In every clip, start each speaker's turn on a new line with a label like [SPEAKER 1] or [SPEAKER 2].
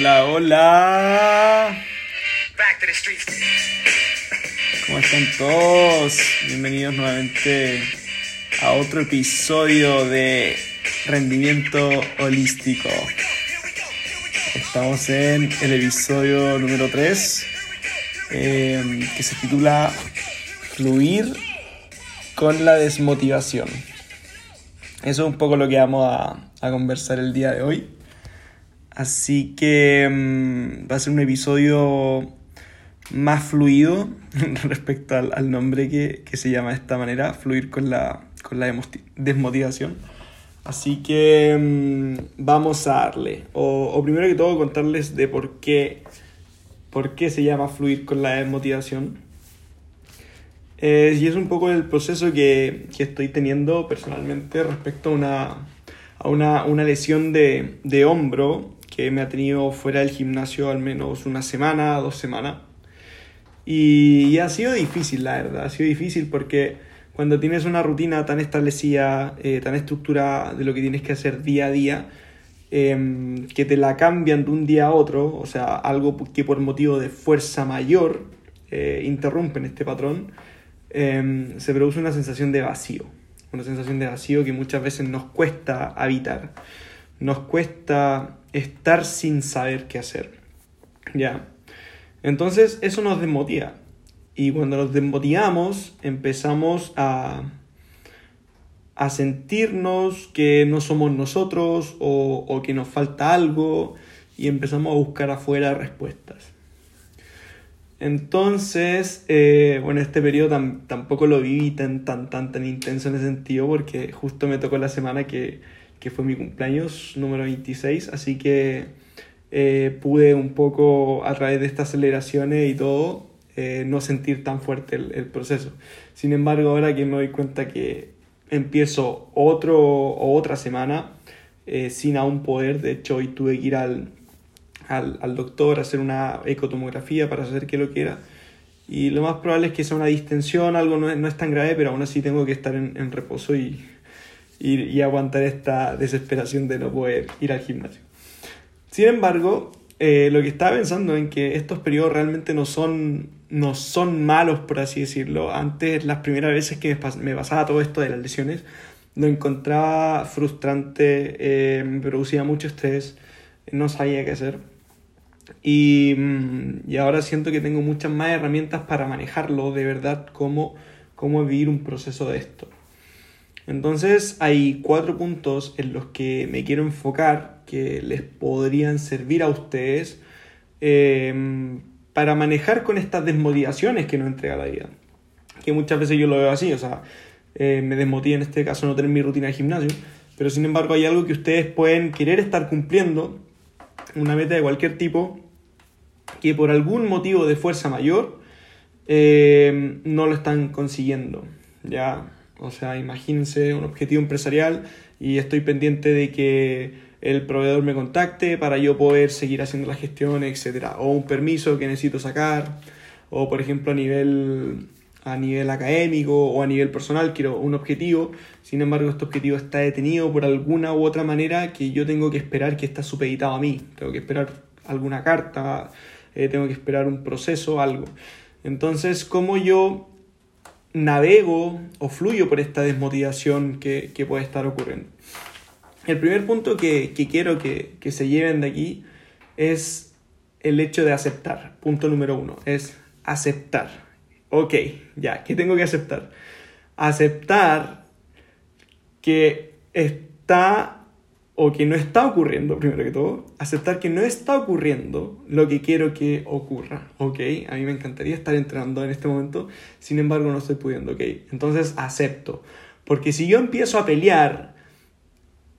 [SPEAKER 1] Hola, hola. ¿Cómo están todos? Bienvenidos nuevamente a otro episodio de Rendimiento Holístico. Estamos en el episodio número 3 eh, que se titula Fluir con la desmotivación. Eso es un poco lo que vamos a conversar el día de hoy. Así que mm, va a ser un episodio más fluido respecto al, al nombre que, que, se llama de esta manera, fluir con la, con la desmotivación. Así que mmm, vamos a darle. O, o, primero que todo contarles de por qué, por qué se llama fluir con la desmotivación. Eh, y es un poco el proceso que, que estoy teniendo personalmente respecto a una, a una, una lesión de, de hombro que me ha tenido fuera del gimnasio al menos una semana, dos semanas. Y, y, ha sido difícil, la verdad, ha sido difícil porque cuando tienes una rutina tan establecida, eh, tan estructurada de lo que tienes que hacer día a día, eh, que te la cambian de un día a otro, o sea, algo que por motivo de fuerza mayor eh, interrumpen este patrón, em, se produce una sensación de vacío, una sensación de vacío que muchas veces nos cuesta habitar, nos cuesta estar sin saber qué hacer. ¿Ya? Entonces eso nos desmotiva. Y cuando nos desmotivamos empezamos a, a sentirnos que no somos nosotros o, o, que nos falta algo y empezamos a buscar afuera respuestas. Entonces, eh, bueno, este periodo tam, tampoco lo viví tan, tan, tan, tan intenso en ese sentido porque justo me tocó la semana que, que fue mi cumpleaños número 26, así que eh, pude un poco a través de estas aceleraciones y todo eh, no sentir tan fuerte el, proceso. Sin embargo, ahora que me doy cuenta que empiezo otro o otra semana eh, sin aún poder, de hecho hoy tuve que ir al, al, al, doctor a hacer una ecotomografía para saber qué lo que era. Y lo más probable es que sea una distensión, algo no es, no es tan grave, pero aún así tengo que estar en reposo y, y, aguantar esta desesperación de no poder ir al gimnasio. Sin embargo, eh, lo que estaba pensando en que estos periodos realmente no son, no son malos, por así decirlo. Antes, las primeras veces que me pasaba todo esto de las lesiones, lo encontraba frustrante, eh, me producía mucho estrés, no sabía qué hacer. Y, y, ahora siento que tengo muchas más herramientas para manejarlo de verdad, cómo, cómo vivir un proceso de esto. Entonces hay cuatro puntos en los que me quiero enfocar que les podrían servir a ustedes eh, para manejar con estas desmotivaciones que nos entrega la vida. Que muchas veces yo lo veo así, o sea, eh, me desmotiva en este caso no tener mi rutina de gimnasio, pero sin embargo hay algo que ustedes pueden querer estar cumpliendo, una meta de cualquier tipo, que por algún motivo de fuerza mayor eh, no lo están consiguiendo. Ya o sea, imagínense un objetivo empresarial y estoy pendiente de que el proveedor me contacte para yo poder seguir haciendo la gestión, etc. O un permiso que necesito sacar, o por ejemplo a nivel, a nivel académico o a nivel personal quiero un objetivo, sin embargo este objetivo está detenido por alguna u otra manera que yo tengo que esperar que está supeditado a mí, tengo que esperar alguna carta, eh, tengo que esperar un proceso, algo. Entonces, ¿cómo yo navego o fluyo por esta desmotivación que, que puede estar ocurriendo. El primer punto que, que quiero que, que, se lleven de aquí es el hecho de aceptar. Punto número uno, es aceptar. Ok, ya, ¿qué tengo que aceptar? Aceptar que está o que no está ocurriendo, primero que todo, aceptar que no está ocurriendo lo que quiero que ocurra, ¿ok? A mí me encantaría estar entrenando en este momento, sin embargo no estoy pudiendo, ¿ok? Entonces acepto, porque si yo empiezo a pelear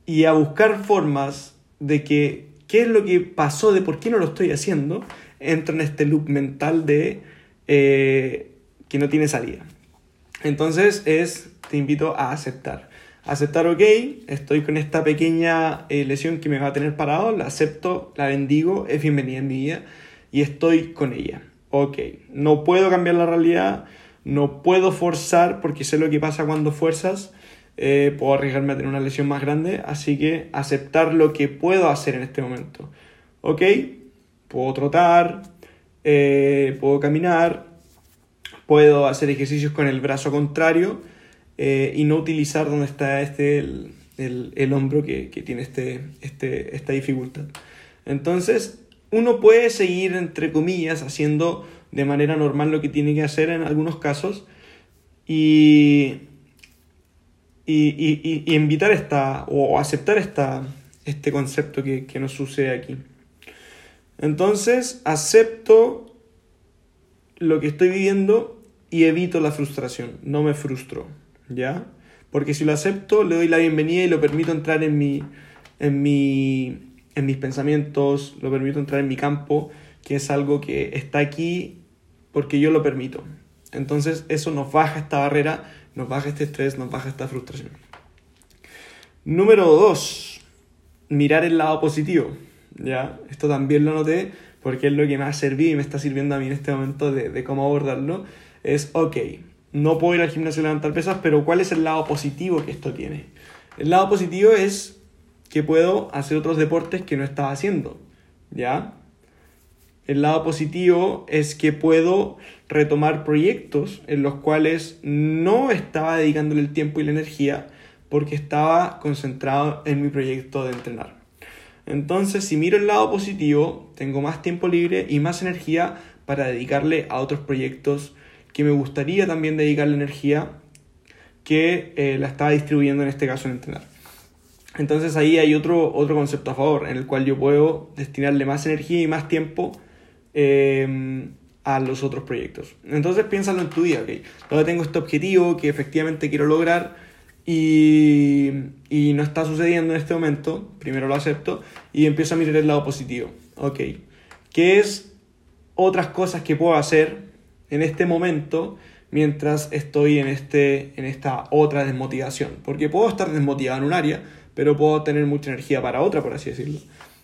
[SPEAKER 1] y a buscar formas de que qué es lo que pasó, de por qué no lo estoy haciendo, entro en este loop mental de eh, que no tiene salida. Entonces es, te invito a aceptar aceptar, ok, estoy con esta pequeña eh, lesión que me va a tener parado, la acepto, la bendigo, es bienvenida en mi vida y estoy con ella. Ok, no puedo cambiar la realidad, no puedo forzar porque sé lo que pasa cuando fuerzas, eh, puedo arriesgarme a tener una lesión más grande, así que aceptar lo que puedo hacer en este momento. Ok, Puedo trotar, eh, puedo caminar, puedo hacer ejercicios con el brazo contrario eh, y no utilizar donde está este, el, hombro que, tiene este, este, esta dificultad. Entonces, uno puede seguir, entre comillas, haciendo de manera normal lo que tiene que hacer en algunos casos y, y, invitar esta o aceptar esta, este concepto que, que nos sucede aquí. Entonces, acepto lo que estoy viviendo y evito la frustración, no me frustro, ¿ya? Porque si lo acepto, le doy la bienvenida y lo permito entrar en mi, en mi en mis pensamientos, lo permito entrar en mi campo, que es algo que está aquí porque yo lo permito. Entonces eso nos baja esta barrera, nos baja este estrés, nos baja esta frustración. Número dos, mirar el lado positivo. ¿ya? Esto también lo noté porque es lo que me ha servido y me está sirviendo a mí en este momento de, de cómo abordarlo. Es, ok, no puedo ir al gimnasio a levantar pesas, pero ¿cuál es el lado positivo que esto tiene? El lado positivo es que puedo hacer otros deportes que no estaba haciendo, ¿ya? El lado positivo es que puedo retomar proyectos en los cuales no estaba dedicándole el tiempo y la energía porque estaba concentrado en mi proyecto de entrenar. Entonces, si miro el lado positivo, tengo más tiempo libre y más energía para dedicarle a otros proyectos que me gustaría también dedicarle energía que eh, la estaba distribuyendo en este caso en entrenar. Entonces ahí hay otro, otro concepto a favor, en el cual yo puedo destinarle más energía y más tiempo em, a los otros proyectos. Entonces piénsalo en tu día, ok. Donde tengo este objetivo que efectivamente quiero lograr y, y, no está sucediendo en este momento, primero lo acepto y empiezo a mirar el lado positivo, ok. ¿Qué es otras cosas que puedo hacer en este momento mientras estoy en, este, en esta otra desmotivación? Porque puedo estar desmotivado en un área, pero puedo tener mucha energía para otra, por así decirlo.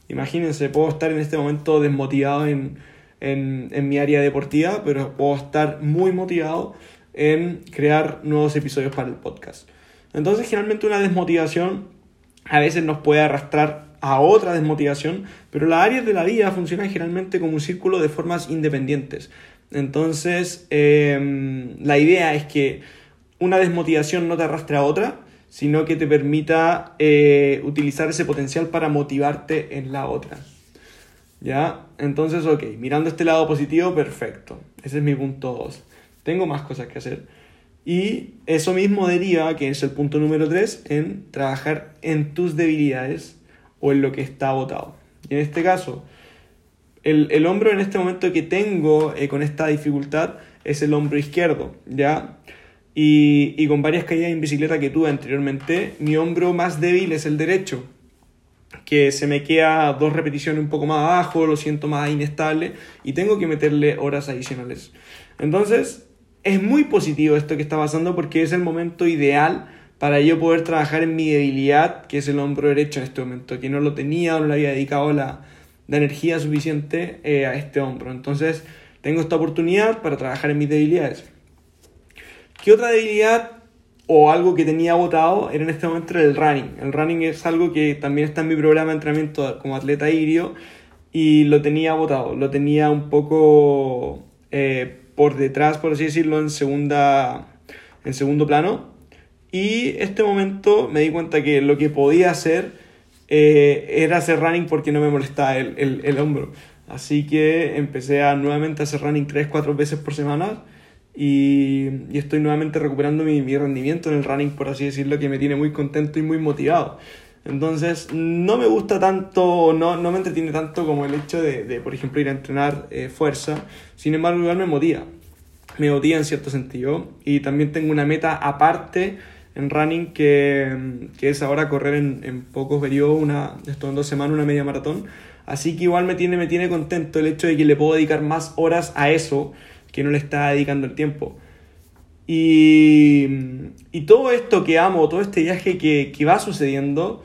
[SPEAKER 1] Imagínense, puedo estar en este momento desmotivado en, en, mi área deportiva, pero puedo estar muy motivado en crear nuevos episodios para el podcast. Entonces, generalmente una desmotivación a veces nos puede arrastrar a otra desmotivación, pero las áreas de la vida funcionan generalmente como un círculo de formas independientes. Entonces, em, la idea es que una desmotivación no te arrastre a otra, sino que te permita eh, utilizar ese potencial para motivarte en la otra. ¿Ya? Entonces, ok, mirando este lado positivo, perfecto. Ese es mi punto 2. Tengo más cosas que hacer. Y eso mismo deriva, que es el punto número 3, en trabajar en tus debilidades o en lo que está agotado. Y en este caso, el, el hombro en este momento que tengo eh, con esta dificultad es el hombro izquierdo, ¿ya? Y, con varias caídas en bicicleta que tuve anteriormente, mi hombro más débil es el derecho, que se me queda dos repeticiones un poco más abajo, lo siento más inestable y tengo que meterle horas adicionales. Entonces, es muy positivo esto que está pasando porque es el momento ideal para yo poder trabajar en mi debilidad, que es el hombro derecho en este momento, que no lo tenía no le había dedicado la, energía suficiente eh, a este hombro. Entonces, tengo esta oportunidad para trabajar en mis debilidades. ¿Qué otra debilidad o algo que tenía votado era en este momento el running? El running es algo que también está en mi programa de entrenamiento como atleta híbrido y lo tenía votado, lo tenía un poco eh, por detrás, por así decirlo, en, segunda, en segundo plano. Y este momento me di cuenta que lo que podía hacer eh, era hacer running porque no me molestaba el, el, el hombro. Así que empecé a nuevamente hacer running 3-4 veces por semana y, estoy nuevamente recuperando mi, mi, rendimiento en el running, por así decirlo, que me tiene muy contento y muy motivado. Entonces, no me gusta tanto, no, no me entretiene tanto como el hecho de, de por ejemplo, ir a entrenar eh, fuerza. Sin embargo, igual me motiva. Me motiva en cierto sentido. Y también tengo una meta aparte en running que, que es ahora correr en, en pocos periodos, una, esto en dos semanas, una media maratón. Así que igual me tiene, me tiene contento el hecho de que le puedo dedicar más horas a eso que no le está dedicando el tiempo. Y, y todo esto que amo, todo este viaje que, que va sucediendo,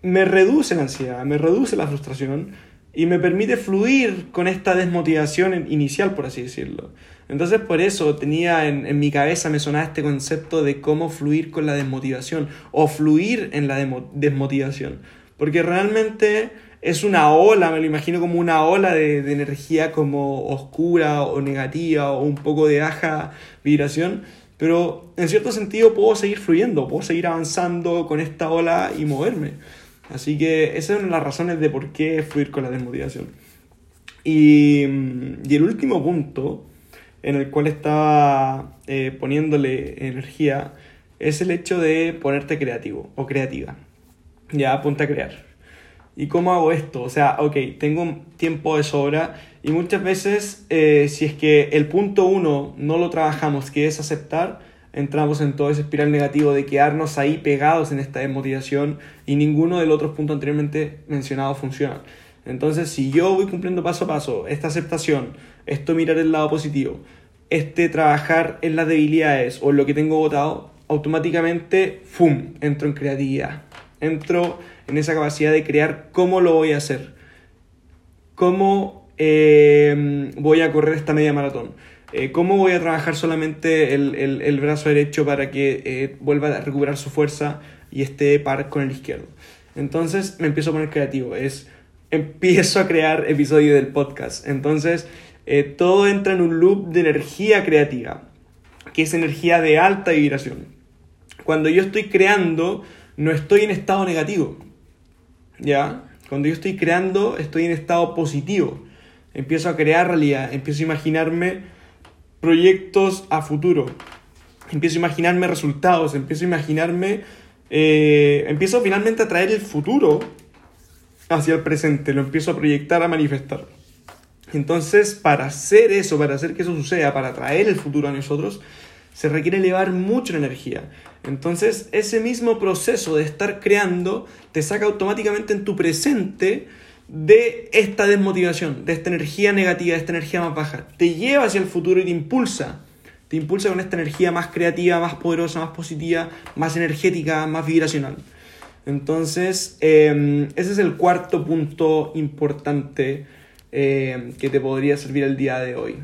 [SPEAKER 1] me reduce la ansiedad, me reduce la frustración y me permite fluir con esta desmotivación inicial, por así decirlo. Entonces por eso tenía en, en, mi cabeza, me sonaba este concepto de cómo fluir con la desmotivación o fluir en la desmotivación. Porque realmente es una ola, me lo imagino como una ola de, energía como oscura o negativa o un poco de baja vibración, pero en cierto sentido puedo seguir fluyendo, puedo seguir avanzando con esta ola y moverme. Así que esa es una de las razones de por qué fluir con la desmotivación. Y, y el último punto en el cual estaba eh, poniéndole energía es el hecho de ponerte creativo o creativa. Ya, ponte a crear. ¿Y cómo hago esto? O sea, ok, tengo tiempo de sobra y muchas veces eh, si es que el punto uno no lo trabajamos, que es aceptar, entramos en todo ese espiral negativo de quedarnos ahí pegados en esta desmotivación y ninguno de los otros puntos anteriormente mencionados funciona. Entonces, si yo voy cumpliendo paso a paso esta aceptación, esto mirar el lado positivo, este trabajar en las debilidades o en lo que tengo votado, automáticamente, ¡fum!, entro en creatividad. Entro en esa capacidad de crear cómo lo voy a hacer. Cómo eh, voy a correr esta media maratón. Eh, cómo voy a trabajar solamente el, brazo derecho para que eh, vuelva a recuperar su fuerza y esté par con el izquierdo. Entonces me empiezo a poner creativo. Es, empiezo a crear episodios del podcast. Entonces todo entra en un loop de energía creativa, que es energía de alta vibración. Cuando yo estoy creando, no estoy en estado negativo. ¿Ya? Cuando yo estoy creando, estoy en estado positivo. Empiezo a crear realidad, empiezo a imaginarme proyectos a futuro. Empiezo a imaginarme resultados, empiezo a imaginarme, eh, empiezo finalmente a traer el futuro hacia el presente, lo empiezo a proyectar, a manifestar. Entonces, para hacer eso, para hacer que eso suceda, para traer el futuro a nosotros, se requiere elevar mucho energía. Entonces, ese mismo proceso de estar creando te saca automáticamente en tu presente de esta desmotivación, de esta energía negativa, de esta energía más baja. Te lleva hacia el futuro y te impulsa. Te impulsa con esta energía más creativa, más poderosa, más positiva, más energética, más vibracional. Entonces, em, ese es el cuarto punto importante em, que te podría servir el día de hoy.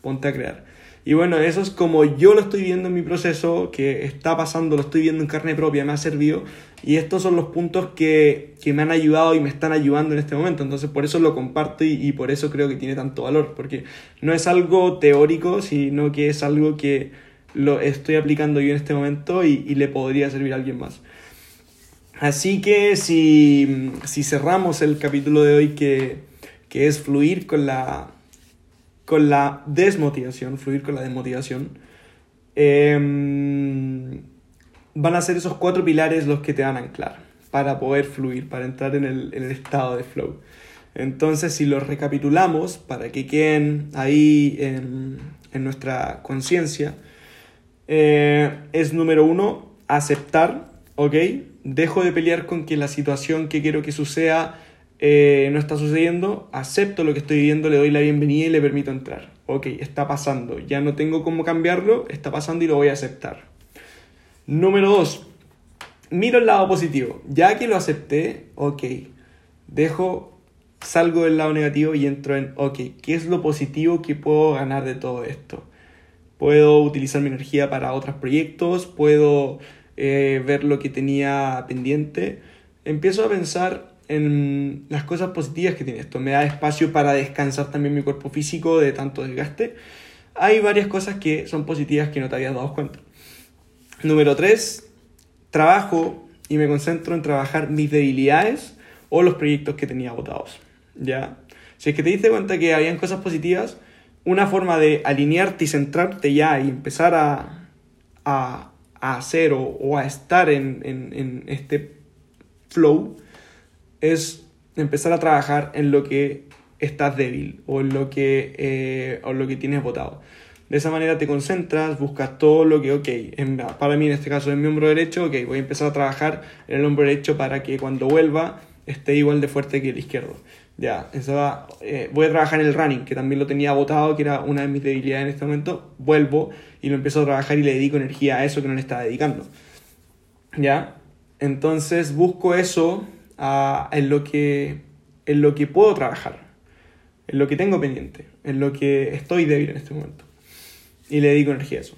[SPEAKER 1] Ponte a crear. Y bueno, eso es como yo lo estoy viendo en mi proceso, que está pasando, lo estoy viendo en carne propia, me ha servido. Y estos son los puntos que, me han ayudado y me están ayudando en este momento. Entonces por eso lo comparto y, por eso creo que tiene tanto valor. Porque no es algo teórico, sino que es algo que lo estoy aplicando yo en este momento y, le podría servir a alguien más. Así que si, si cerramos el capítulo de hoy que, que es fluir con la, con la desmotivación, fluir con la desmotivación, em, van a ser esos cuatro pilares los que te van a anclar para poder fluir, para entrar en el, estado de flow. Entonces, si los recapitulamos para que queden ahí en, nuestra conciencia, eh, es número uno, aceptar, ¿ok? Dejo de pelear con que la situación que quiero que suceda eh, no está sucediendo, acepto lo que estoy viviendo, le doy la bienvenida y le permito entrar. Ok, está pasando, ya no tengo cómo cambiarlo, está pasando y lo voy a aceptar. Número dos, miro el lado positivo. Ya que lo acepté, ok, dejo, salgo del lado negativo y entro en, ok, ¿qué es lo positivo que puedo ganar de todo esto? Puedo utilizar mi energía para otros proyectos, puedo eh, ver lo que tenía pendiente. Empiezo a pensar en las cosas positivas que tiene esto. Me da espacio para descansar también mi cuerpo físico de tanto desgaste. Hay varias cosas que son positivas que no te habías dado cuenta. Número 3. Trabajo y me concentro en trabajar mis debilidades o los proyectos que tenía votados. ¿Ya? Si es que te diste cuenta que habían cosas positivas, una forma de alinearte y centrarte ya y empezar a, a, hacer o, a estar en, en, en este flow es empezar a trabajar en lo que estás débil o en lo que, eh, o lo que tienes votado. De esa manera te concentras, buscas todo lo que, ok, para mí en este caso es mi hombro derecho, ok, voy a empezar a trabajar en el hombro derecho para que cuando vuelva esté igual de fuerte que el izquierdo. Ya, eso va, eh, voy a trabajar en el running, que también lo tenía votado, que era una de mis debilidades en este momento. Vuelvo y lo empiezo a trabajar y le dedico energía a eso que no le estaba dedicando. Ya, entonces busco eso en, lo que, en lo que puedo trabajar, en lo que tengo pendiente, en lo que estoy débil en este momento. Y le dedico energía a eso.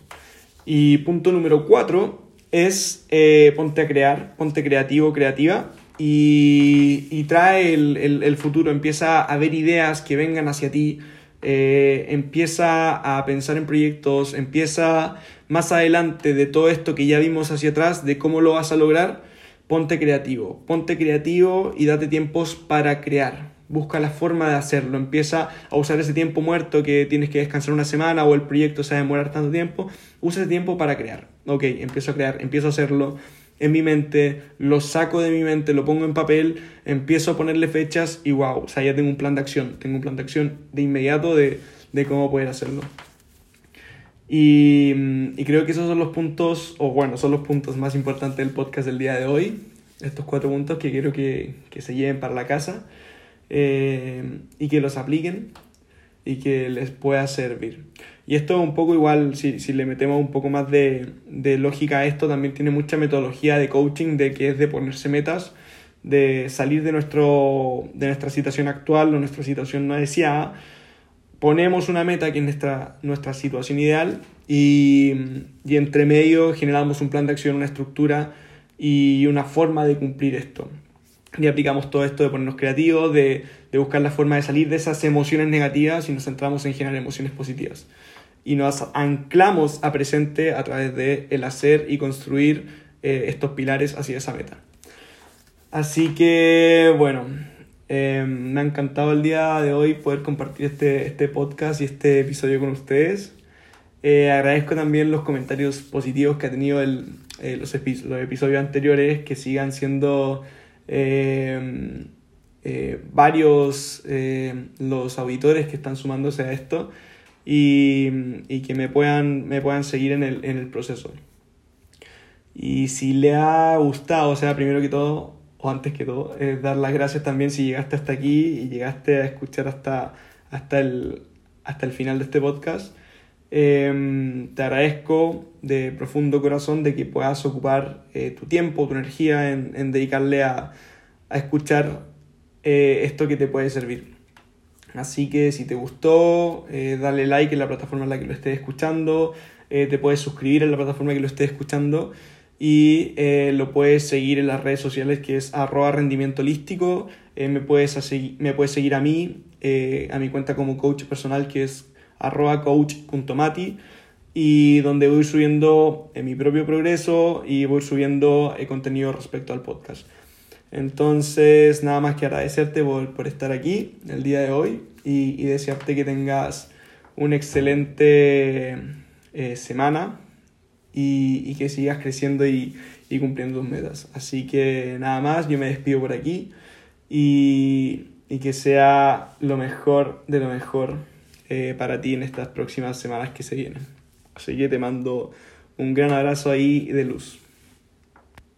[SPEAKER 1] Y punto número cuatro es eh, ponte a crear, ponte creativo, creativa. Y, trae el, futuro, empieza a ver ideas que vengan hacia ti, eh, empieza a pensar en proyectos, empieza más adelante de todo esto que ya vimos hacia atrás, de cómo lo vas a lograr, ponte creativo, ponte creativo y date tiempos para crear. Busca la forma de hacerlo, empieza a usar ese tiempo muerto que tienes que descansar una semana o el proyecto se va a demorar tanto tiempo, usa ese tiempo para crear. Ok, empiezo a crear, empiezo a hacerlo, en mi mente, lo saco de mi mente, lo pongo en papel, empiezo a ponerle fechas y wow, o sea, ya tengo un plan de acción, tengo un plan de acción de inmediato de, cómo poder hacerlo. Y, creo que esos son los puntos, o bueno, son los puntos más importantes del podcast del día de hoy, estos cuatro puntos que quiero que, se lleven para la casa eh, y que los apliquen y que les pueda servir. Y esto un poco igual, si, si le metemos un poco más de, de, lógica a esto, también tiene mucha metodología de coaching, de que es de ponerse metas, de salir de, nuestro, de nuestra situación actual o nuestra situación no deseada, ponemos una meta que es nuestra, nuestra situación ideal y, y entre medio generamos un plan de acción, una estructura y una forma de cumplir esto. Y aplicamos todo esto de ponernos creativos, de, de buscar la forma de salir de esas emociones negativas y nos centramos en generar emociones positivas y nos anclamos a presente a través de el hacer y construir eh, estos pilares hacia esa meta. Así que, bueno, em, me ha encantado el día de hoy poder compartir este, este podcast y este episodio con ustedes. Eh, agradezco también los comentarios positivos que ha tenido el, eh, los, los, episodios anteriores, que sigan siendo em, varios los auditores que están sumándose a esto y, que me puedan, me puedan seguir en el, en el proceso. Y si le ha gustado, o sea, primero que todo, o antes que todo, es dar las gracias también si llegaste hasta aquí y llegaste a escuchar hasta, hasta, el, hasta el final de este podcast. Em, te agradezco de profundo corazón de que puedas ocupar eh, tu tiempo, tu energía en, en dedicarle a, a escuchar eh, esto que te puede servir. Así que si te gustó, eh, dale like en la plataforma en la que lo estés escuchando, eh, te puedes suscribir en la plataforma en que lo estés escuchando y eh, lo puedes seguir en las redes sociales que es arroba rendimiento holístico. me, puedes me puedes seguir a mí, a mi cuenta como coach personal que es arroba coach.mati y donde voy subiendo mi propio progreso y voy subiendo contenido respecto al podcast. Entonces, nada más que agradecerte por, estar aquí el día de hoy y, desearte que tengas una excelente eh, semana y, que sigas creciendo y, cumpliendo tus metas. Así que nada más, yo me despido por aquí y, que sea lo mejor de lo mejor eh, para ti en estas próximas semanas que se vienen. Así que te mando un gran abrazo ahí de luz.